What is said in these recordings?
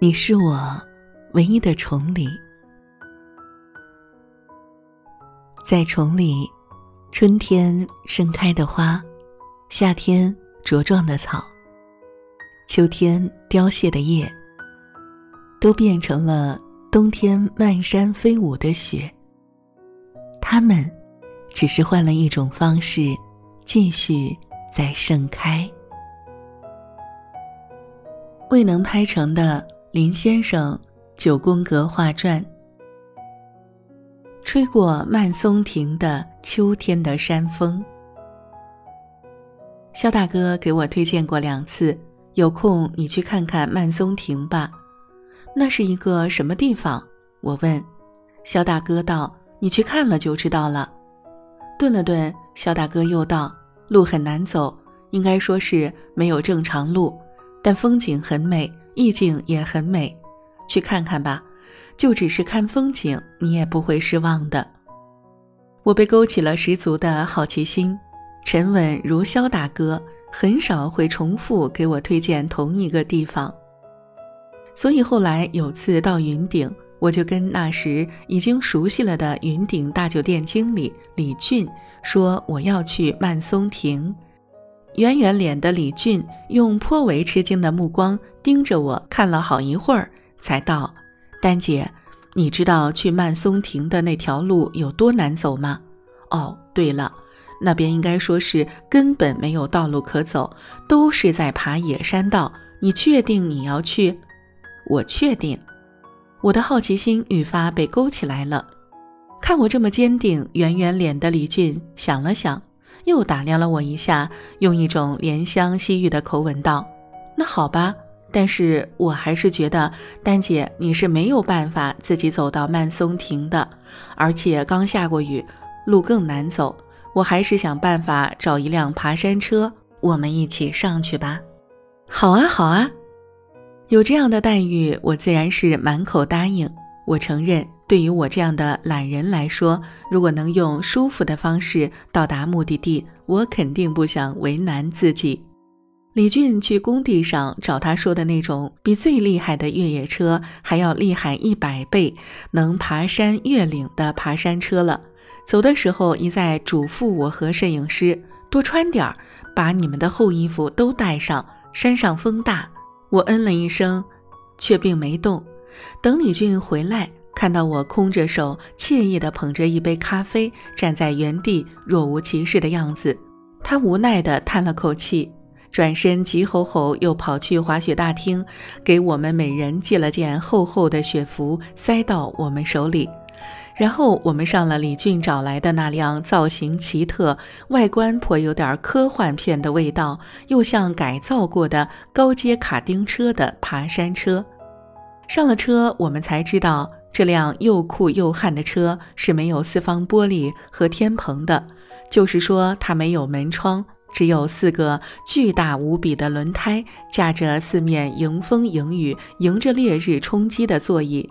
你是我唯一的崇礼，在崇礼，春天盛开的花，夏天茁壮的草，秋天凋谢的叶，都变成了冬天漫山飞舞的雪。它们只是换了一种方式，继续在盛开。未能拍成的。林先生九宫格画传。吹过曼松亭的秋天的山风。肖大哥给我推荐过两次，有空你去看看曼松亭吧。那是一个什么地方？我问。肖大哥道：“你去看了就知道了。”顿了顿，肖大哥又道：“路很难走，应该说是没有正常路，但风景很美。”意境也很美，去看看吧。就只是看风景，你也不会失望的。我被勾起了十足的好奇心。沉稳如肖大哥，很少会重复给我推荐同一个地方。所以后来有次到云顶，我就跟那时已经熟悉了的云顶大酒店经理李俊说我要去曼松亭。圆圆脸的李俊用颇为吃惊的目光盯着我看了好一会儿，才道：“丹姐，你知道去曼松亭的那条路有多难走吗？哦，对了，那边应该说是根本没有道路可走，都是在爬野山道。你确定你要去？我确定。我的好奇心愈发被勾起来了。看我这么坚定，圆圆脸的李俊想了想。”又打量了我一下，用一种怜香惜玉的口吻道：“那好吧，但是我还是觉得丹姐你是没有办法自己走到曼松亭的，而且刚下过雨，路更难走。我还是想办法找一辆爬山车，我们一起上去吧。”“好啊，好啊，有这样的待遇，我自然是满口答应。”我承认。对于我这样的懒人来说，如果能用舒服的方式到达目的地，我肯定不想为难自己。李俊去工地上找他说的那种比最厉害的越野车还要厉害一百倍，能爬山越岭的爬山车了。走的时候一再嘱咐我和摄影师多穿点儿，把你们的厚衣服都带上，山上风大。我嗯了一声，却并没动。等李俊回来。看到我空着手，惬意地捧着一杯咖啡，站在原地若无其事的样子，他无奈地叹了口气，转身急吼吼又跑去滑雪大厅，给我们每人寄了件厚厚的雪服，塞到我们手里。然后我们上了李俊找来的那辆造型奇特、外观颇有点科幻片的味道，又像改造过的高阶卡丁车的爬山车。上了车，我们才知道。这辆又酷又悍的车是没有四方玻璃和天棚的，就是说它没有门窗，只有四个巨大无比的轮胎，架着四面迎风迎雨、迎着烈日冲击的座椅，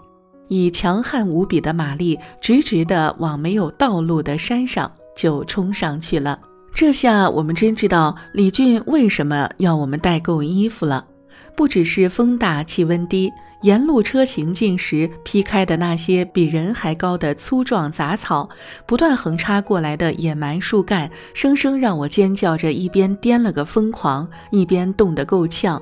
以强悍无比的马力，直直地往没有道路的山上就冲上去了。这下我们真知道李俊为什么要我们带够衣服了，不只是风大气温低。沿路车行进时劈开的那些比人还高的粗壮杂草，不断横插过来的野蛮树干，生生让我尖叫着一边颠了个疯狂，一边冻得够呛。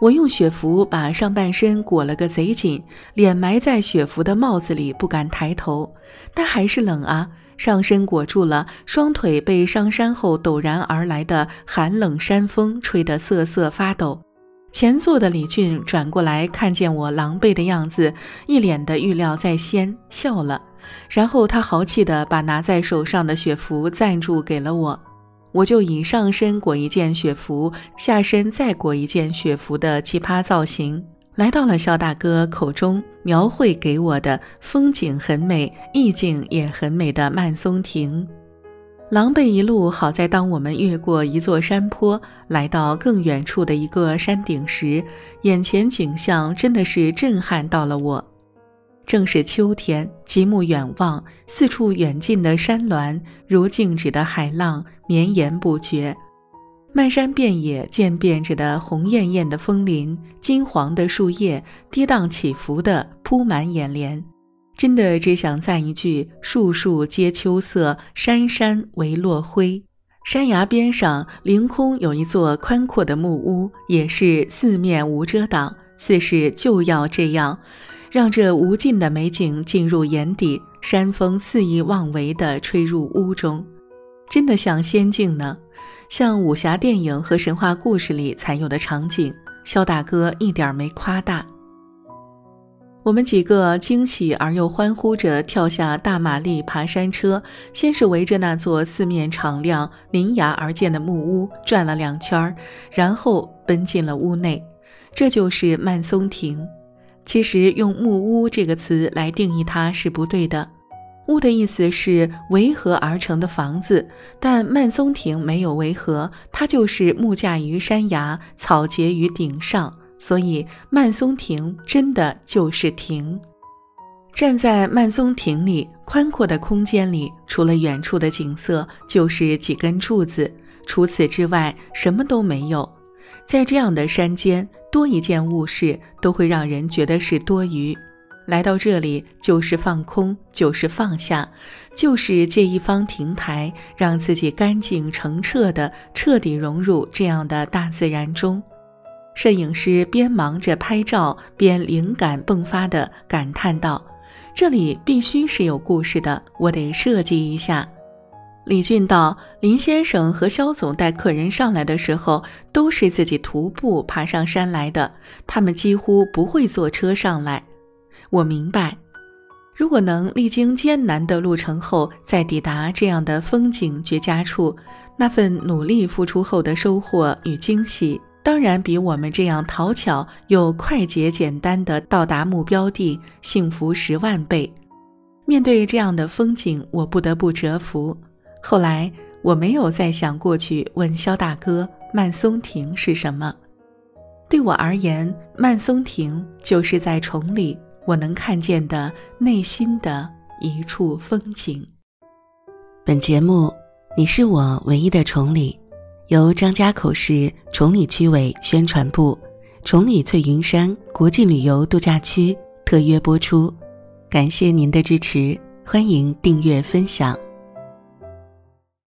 我用雪服把上半身裹了个贼紧，脸埋在雪服的帽子里，不敢抬头，但还是冷啊！上身裹住了，双腿被上山后陡然而来的寒冷山风吹得瑟瑟发抖。前座的李俊转过来，看见我狼狈的样子，一脸的预料在先，笑了。然后他豪气地把拿在手上的雪服赞助给了我，我就以上身裹一件雪服，下身再裹一件雪服的奇葩造型，来到了肖大哥口中描绘给我的风景很美、意境也很美的曼松亭。狼狈一路，好在当我们越过一座山坡，来到更远处的一个山顶时，眼前景象真的是震撼到了我。正是秋天，极目远望，四处远近的山峦如静止的海浪，绵延不绝。漫山遍野渐变着的红艳艳的枫林，金黄的树叶跌宕起伏地铺满眼帘，真的只想赞一句：树树皆秋色，山山唯落晖。山崖边上凌空有一座宽阔的木屋，也是四面无遮挡，似是就要这样，让这无尽的美景进入眼底，山风肆意妄为地吹入屋中，真的像仙境呢。像武侠电影和神话故事里才有的场景，肖大哥一点没夸大。我们几个惊喜而又欢呼着跳下大马力爬山车，先是围着那座四面敞亮、临崖而建的木屋转了两圈，然后奔进了屋内。这就是曼松亭。其实用“木屋”这个词来定义它是不对的。屋的意思是围合而成的房子，但曼松亭没有围合，它就是木架于山崖，草结于顶上，所以曼松亭真的就是亭。站在曼松亭里，宽阔的空间里，除了远处的景色，就是几根柱子，除此之外什么都没有。在这样的山间，多一件物事都会让人觉得是多余。来到这里，就是放空，就是放下，就是借一方亭台，让自己干净澄澈的彻底融入这样的大自然中。摄影师边忙着拍照，边灵感迸发地感叹道：“这里必须是有故事的，我得设计一下。”李俊道：“林先生和肖总带客人上来的时候，都是自己徒步爬上山来的，他们几乎不会坐车上来。”我明白，如果能历经艰难的路程后再抵达这样的风景绝佳处，那份努力付出后的收获与惊喜，当然比我们这样讨巧又快捷简单的到达目标地幸福十万倍。面对这样的风景，我不得不折服。后来我没有再想过去问肖大哥曼松亭是什么。对我而言，曼松亭就是在崇礼。我能看见的内心的一处风景。本节目《你是我唯一的崇礼》，由张家口市崇礼区委宣传部、崇礼翠云山国际旅游度假区特约播出。感谢您的支持，欢迎订阅分享。